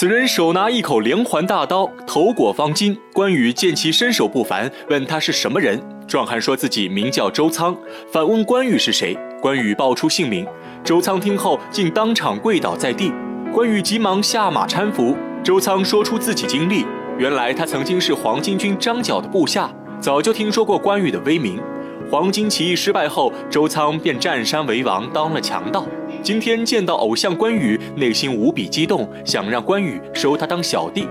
此人手拿一口连环大刀，头裹方巾。关羽见其身手不凡，问他是什么人。壮汉说自己名叫周仓，反问关羽是谁。关羽报出姓名。周仓听后竟当场跪倒在地。关羽急忙下马搀扶。周仓说出自己经历，原来他曾经是黄巾军张角的部下，早就听说过关羽的威名。黄巾起义失败后，周仓便占山为王，当了强盗。今天见到偶像关羽，内心无比激动，想让关羽收他当小弟。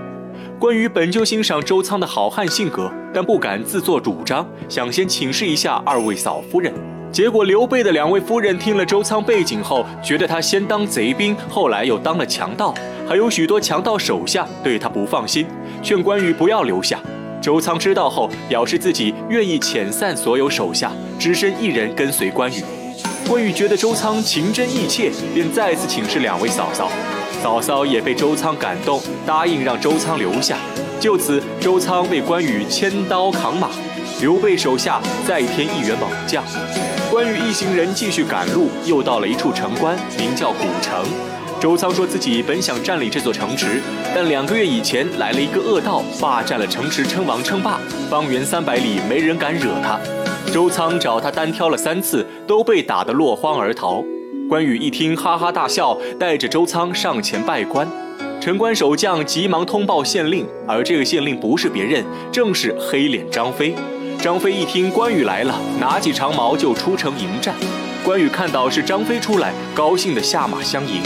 关羽本就欣赏周仓的好汉性格，但不敢自作主张，想先请示一下二位嫂夫人。结果刘备的两位夫人听了周仓背景后，觉得他先当贼兵，后来又当了强盗，还有许多强盗手下，对他不放心，劝关羽不要留下。周仓知道后，表示自己愿意遣散所有手下，只身一人跟随关羽。关羽觉得周仓情真意切，便再次请示两位嫂嫂，嫂嫂也被周仓感动，答应让周仓留下。就此，周仓为关羽牵刀扛马，刘备手下再添一员猛将。关羽一行人继续赶路，又到了一处城关，名叫古城。周仓说自己本想占领这座城池，但两个月以前来了一个恶盗，霸占了城池，称王称霸，方圆三百里没人敢惹他。周仓找他单挑了三次，都被打得落荒而逃。关羽一听，哈哈大笑，带着周仓上前拜关。城关守将急忙通报县令，而这个县令不是别人，正是黑脸张飞。张飞一听关羽来了，拿起长矛就出城迎战。关羽看到是张飞出来，高兴地下马相迎。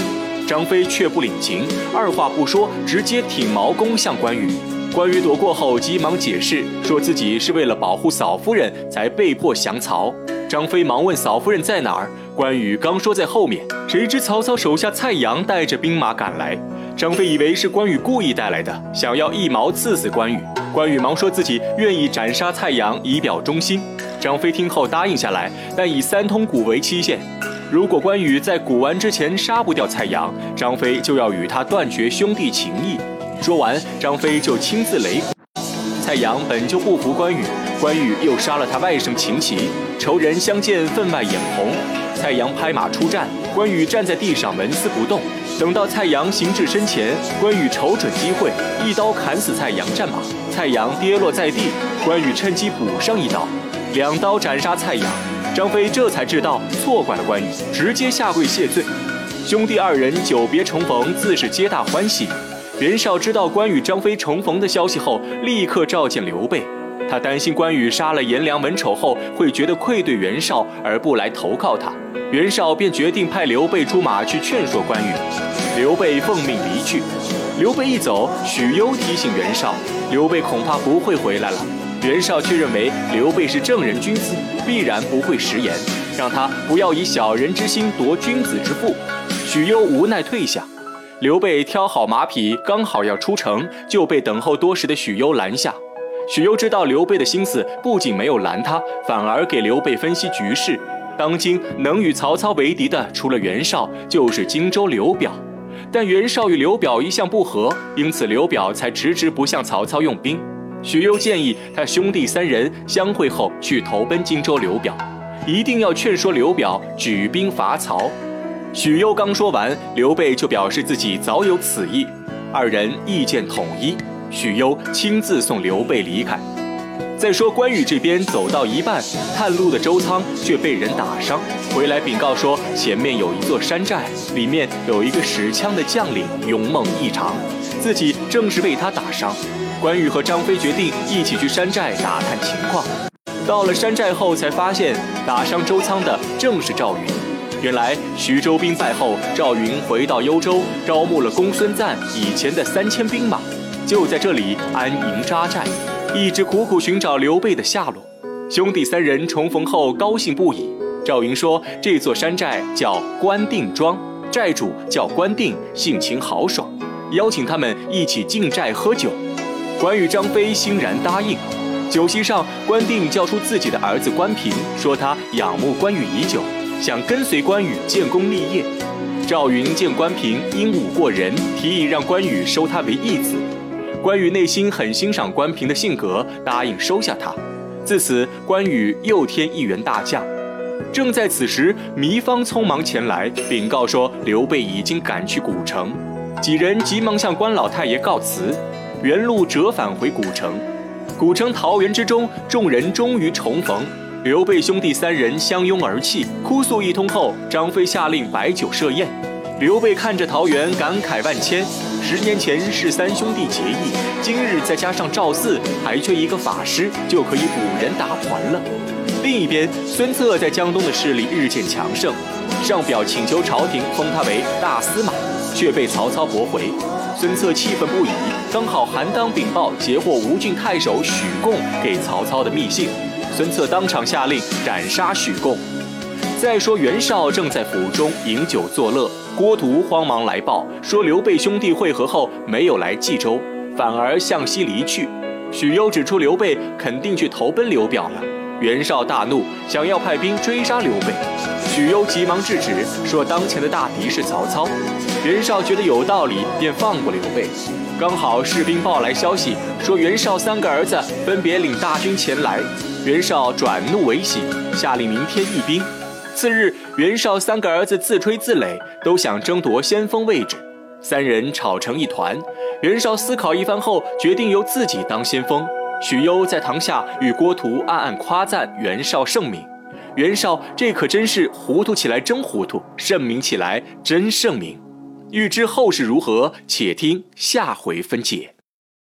张飞却不领情，二话不说，直接挺矛攻向关羽。关羽躲过后，急忙解释，说自己是为了保护嫂夫人才被迫降曹。张飞忙问嫂夫人在哪儿，关羽刚说在后面，谁知曹操手下蔡阳带着兵马赶来。张飞以为是关羽故意带来的，想要一矛刺死关羽。关羽忙说自己愿意斩杀蔡阳以表忠心。张飞听后答应下来，但以三通鼓为期限，如果关羽在鼓完之前杀不掉蔡阳，张飞就要与他断绝兄弟情谊。说完，张飞就亲自擂鼓。蔡阳本就不服关羽，关羽又杀了他外甥秦琪，仇人相见分外眼红。蔡阳拍马出战，关羽站在地上纹丝不动。等到蔡阳行至身前，关羽瞅准机会，一刀砍死蔡阳战马。蔡阳跌落在地，关羽趁机补上一刀，两刀斩杀蔡阳。张飞这才知道错怪了关羽，直接下跪谢罪。兄弟二人久别重逢，自是皆大欢喜。袁绍知道关羽、张飞重逢的消息后，立刻召见刘备。他担心关羽杀了颜良、文丑后，会觉得愧对袁绍而不来投靠他。袁绍便决定派刘备出马去劝说关羽。刘备奉命离去。刘备一走，许攸提醒袁绍，刘备恐怕不会回来了。袁绍却认为刘备是正人君子，必然不会食言，让他不要以小人之心夺君子之腹。许攸无奈退下。刘备挑好马匹，刚好要出城，就被等候多时的许攸拦下。许攸知道刘备的心思，不仅没有拦他，反而给刘备分析局势。当今能与曹操为敌的，除了袁绍，就是荆州刘表。但袁绍与刘表一向不和，因此刘表才迟迟不向曹操用兵。许攸建议他兄弟三人相会后去投奔荆州刘表，一定要劝说刘表举兵伐曹。许攸刚说完，刘备就表示自己早有此意，二人意见统一。许攸亲自送刘备离开。再说关羽这边走到一半，探路的周仓却被人打伤，回来禀告说前面有一座山寨，里面有一个使枪的将领，勇猛异常，自己正是被他打伤。关羽和张飞决定一起去山寨打探情况。到了山寨后，才发现打伤周仓的正是赵云。原来徐州兵败后，赵云回到幽州，招募了公孙瓒以前的三千兵马，就在这里安营扎寨，一直苦苦寻找刘备的下落。兄弟三人重逢后高兴不已。赵云说：“这座山寨叫关定庄，寨主叫关定，性情豪爽，邀请他们一起进寨喝酒。”关羽、张飞欣然答应。酒席上，关定叫出自己的儿子关平，说他仰慕关羽已久。想跟随关羽建功立业，赵云见关平英武过人，提议让关羽收他为义子。关羽内心很欣赏关平的性格，答应收下他。自此，关羽又添一员大将。正在此时，糜芳匆忙前来禀告说，刘备已经赶去古城。几人急忙向关老太爷告辞，原路折返回古城。古城桃园之中，众人终于重逢。刘备兄弟三人相拥而泣，哭诉一通后，张飞下令摆酒设宴。刘备看着桃园，感慨万千。十年前是三兄弟结义，今日再加上赵四，还缺一个法师，就可以五人打团了。另一边，孙策在江东的势力日渐强盛，上表请求朝廷封他为大司马，却被曹操驳回。孙策气愤不已，刚好韩当禀报截获吴郡太守许贡给曹操的密信，孙策当场下令斩杀许贡。再说袁绍正在府中饮酒作乐，郭图慌忙来报说刘备兄弟会合后没有来冀州，反而向西离去。许攸指出刘备肯定去投奔刘表了，袁绍大怒，想要派兵追杀刘备。许攸急忙制止，说当前的大敌是曹操。袁绍觉得有道理，便放过刘备。刚好士兵报来消息，说袁绍三个儿子分别领大军前来。袁绍转怒为喜，下令明天议兵。次日，袁绍三个儿子自吹自擂，都想争夺先锋位置，三人吵成一团。袁绍思考一番后，决定由自己当先锋。许攸在堂下与郭图暗暗夸赞袁绍圣明。袁绍这可真是糊涂起来真糊涂，圣明起来真圣明。欲知后事如何，且听下回分解。